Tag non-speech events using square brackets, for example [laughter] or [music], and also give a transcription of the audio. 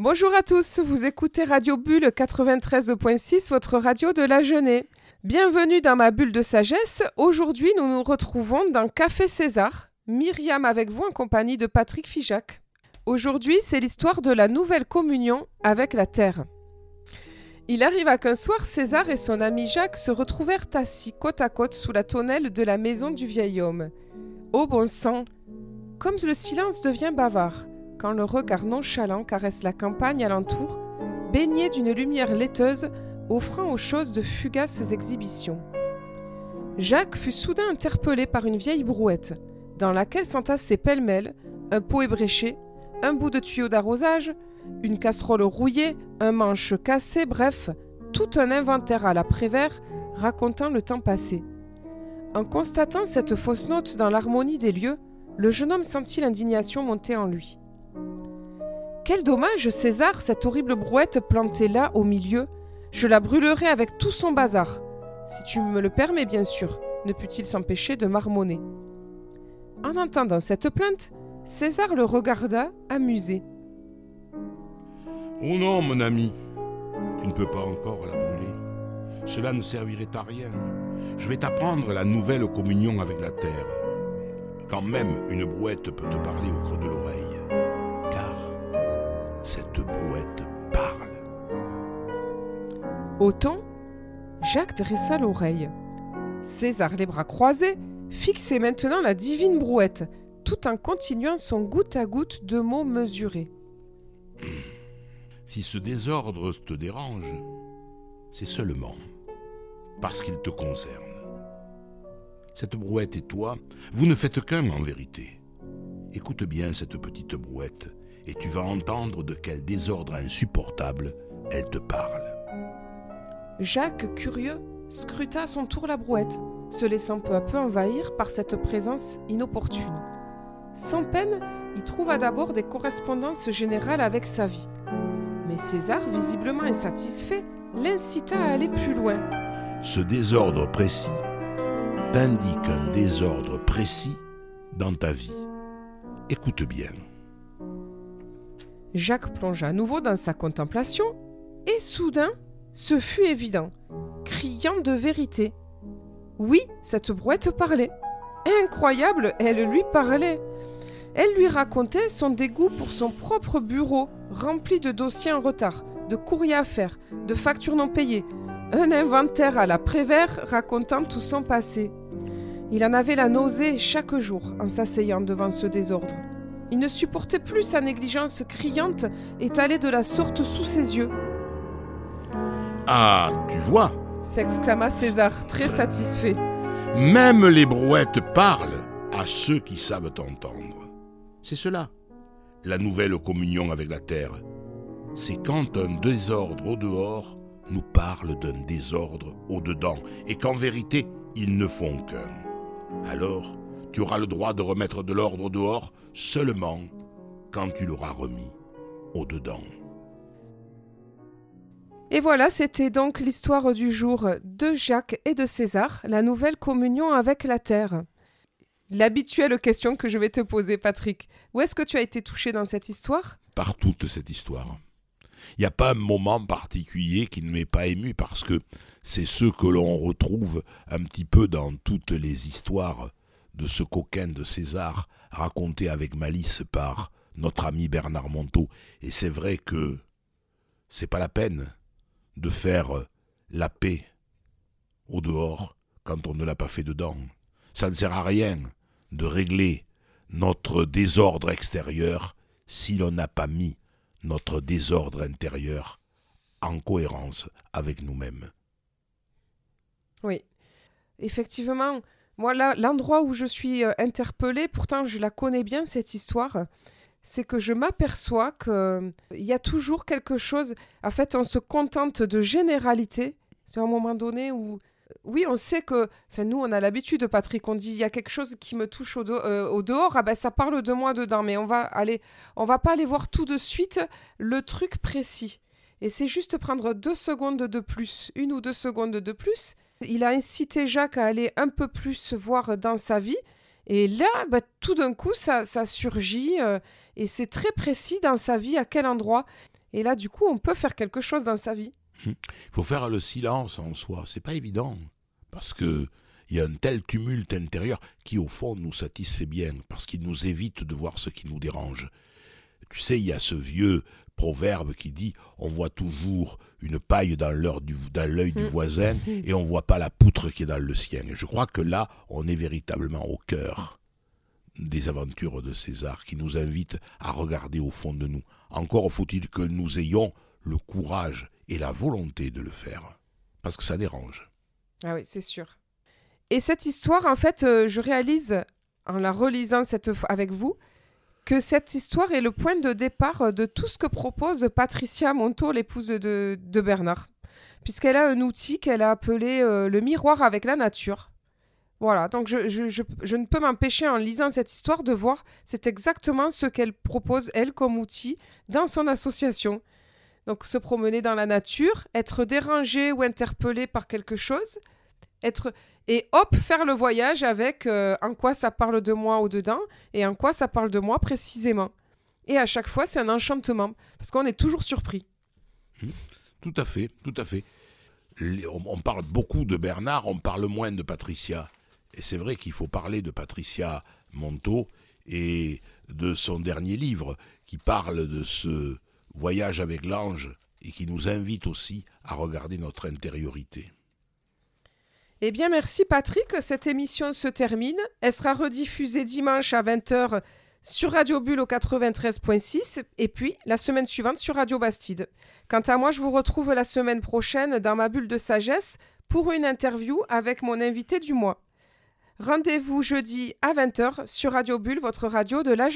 Bonjour à tous, vous écoutez Radio Bulle 93.6, votre radio de la jeunesse. Bienvenue dans ma bulle de sagesse. Aujourd'hui, nous nous retrouvons dans Café César. Myriam avec vous en compagnie de Patrick Fijac. Aujourd'hui, c'est l'histoire de la nouvelle communion avec la terre. Il arriva qu'un soir, César et son ami Jacques se retrouvèrent assis côte à côte sous la tonnelle de la maison du vieil homme. Ô bon sang Comme le silence devient bavard, quand le regard nonchalant caresse la campagne alentour, baignée d'une lumière laiteuse, offrant aux choses de fugaces exhibitions. Jacques fut soudain interpellé par une vieille brouette, dans laquelle s'entassaient pêle-mêle un pot ébréché, un bout de tuyau d'arrosage, une casserole rouillée, un manche cassé, bref, tout un inventaire à la Prévert racontant le temps passé. En constatant cette fausse note dans l'harmonie des lieux, le jeune homme sentit l'indignation monter en lui. Quel dommage, César, cette horrible brouette plantée là au milieu. Je la brûlerai avec tout son bazar. Si tu me le permets, bien sûr, ne put-il s'empêcher de marmonner. En entendant cette plainte, César le regarda, amusé. Oh non, mon ami, tu ne peux pas encore la brûler. Cela ne servirait à rien. Je vais t'apprendre la nouvelle communion avec la terre. Quand même une brouette peut te parler au creux de l'oreille. Cette brouette parle. Autant, Jacques dressa l'oreille. César, les bras croisés, fixait maintenant la divine brouette, tout en continuant son goutte à goutte de mots mesurés. Si ce désordre te dérange, c'est seulement parce qu'il te concerne. Cette brouette et toi, vous ne faites qu'un en vérité. Écoute bien cette petite brouette, et tu vas entendre de quel désordre insupportable elle te parle. Jacques, curieux, scruta à son tour la brouette, se laissant peu à peu envahir par cette présence inopportune. Sans peine, il trouva d'abord des correspondances générales avec sa vie. Mais César, visiblement insatisfait, l'incita à aller plus loin. Ce désordre précis t'indique un désordre précis dans ta vie. Écoute bien. Jacques plongea à nouveau dans sa contemplation, et soudain, ce fut évident, criant de vérité. Oui, cette brouette parlait. Incroyable, elle lui parlait. Elle lui racontait son dégoût pour son propre bureau, rempli de dossiers en retard, de courriers à faire, de factures non payées, un inventaire à la Prévert racontant tout son passé. Il en avait la nausée chaque jour en s'asseyant devant ce désordre. Il ne supportait plus sa négligence criante étalée de la sorte sous ses yeux. Ah, tu vois, s'exclama César, très satisfait. même les brouettes parlent à ceux qui savent entendre. C'est cela, la nouvelle communion avec la terre. C'est quand un désordre au dehors nous parle d'un désordre au dedans, et qu'en vérité, ils ne font qu'un. Alors, tu auras le droit de remettre de l'ordre au dehors seulement quand tu l'auras remis au dedans. Et voilà, c'était donc l'histoire du jour de Jacques et de César, la nouvelle communion avec la terre. L'habituelle question que je vais te poser, Patrick. Où est-ce que tu as été touché dans cette histoire? Par toute cette histoire. Il n'y a pas un moment particulier qui ne m'est pas ému parce que c'est ce que l'on retrouve un petit peu dans toutes les histoires de ce coquin de César raconté avec malice par notre ami Bernard Monteau. Et c'est vrai que c'est pas la peine de faire la paix au dehors quand on ne l'a pas fait dedans. Ça ne sert à rien de régler notre désordre extérieur si l'on n'a pas mis notre désordre intérieur en cohérence avec nous-mêmes. Oui. Effectivement, moi, l'endroit où je suis euh, interpellée, pourtant je la connais bien, cette histoire, c'est que je m'aperçois qu'il euh, y a toujours quelque chose. En fait, on se contente de généralité. C'est un moment donné où. Oui, on sait que. Enfin, nous, on a l'habitude, Patrick. On dit il y a quelque chose qui me touche au, euh, au, dehors. Ah ben, ça parle de moi dedans. Mais on va aller. On va pas aller voir tout de suite le truc précis. Et c'est juste prendre deux secondes de plus, une ou deux secondes de plus. Il a incité Jacques à aller un peu plus voir dans sa vie. Et là, bah, tout d'un coup, ça, ça surgit. Euh, et c'est très précis dans sa vie à quel endroit. Et là, du coup, on peut faire quelque chose dans sa vie. Il faut faire le silence en soi. C'est pas évident. Parce que il y a un tel tumulte intérieur qui, au fond, nous satisfait bien, parce qu'il nous évite de voir ce qui nous dérange. Tu sais, il y a ce vieux proverbe qui dit on voit toujours une paille dans l'œil du, du, mm. voisin [laughs] et on voit pas la poutre qui est dans le sien. Et je crois que là, on est véritablement au cœur des aventures de César qui nous invitent à regarder au fond de nous. Encore faut-il que nous ayons le courage et la volonté de le faire, parce que ça dérange. Ah oui, c'est sûr. Et cette histoire, en fait, euh, je réalise en la relisant cette avec vous que cette histoire est le point de départ de tout ce que propose Patricia Monto, l'épouse de, Bernard, puisqu'elle a un outil qu'elle a appelé euh, le miroir avec la nature. Voilà, donc je, je ne peux m'empêcher en lisant cette histoire de voir c'est exactement ce qu'elle propose, elle, comme outil dans son association. Donc se promener dans la nature, être dérangé ou interpellé par quelque chose, être et hop, faire le voyage avec euh, en quoi ça parle de moi au-dedans et en quoi ça parle de moi précisément. Et à chaque fois, c'est un enchantement, parce qu'on est toujours surpris. Mmh. Tout à fait, tout à fait. On parle beaucoup de Bernard, on parle moins de Patricia. Et c'est vrai qu'il faut parler de Patricia Monto et de son dernier livre qui parle de ce voyage avec l'ange et qui nous invite aussi à regarder notre intériorité. Eh bien, merci Patrick. Cette émission se termine. Elle sera rediffusée dimanche à 20h sur Radio Bulle au 93.6 et puis la semaine suivante sur Radio Bastide. Quant à moi, je vous retrouve la semaine prochaine dans ma bulle de sagesse pour une interview avec mon invité du mois. Rendez-vous jeudi à 20h sur Radio Bulle, votre radio de la.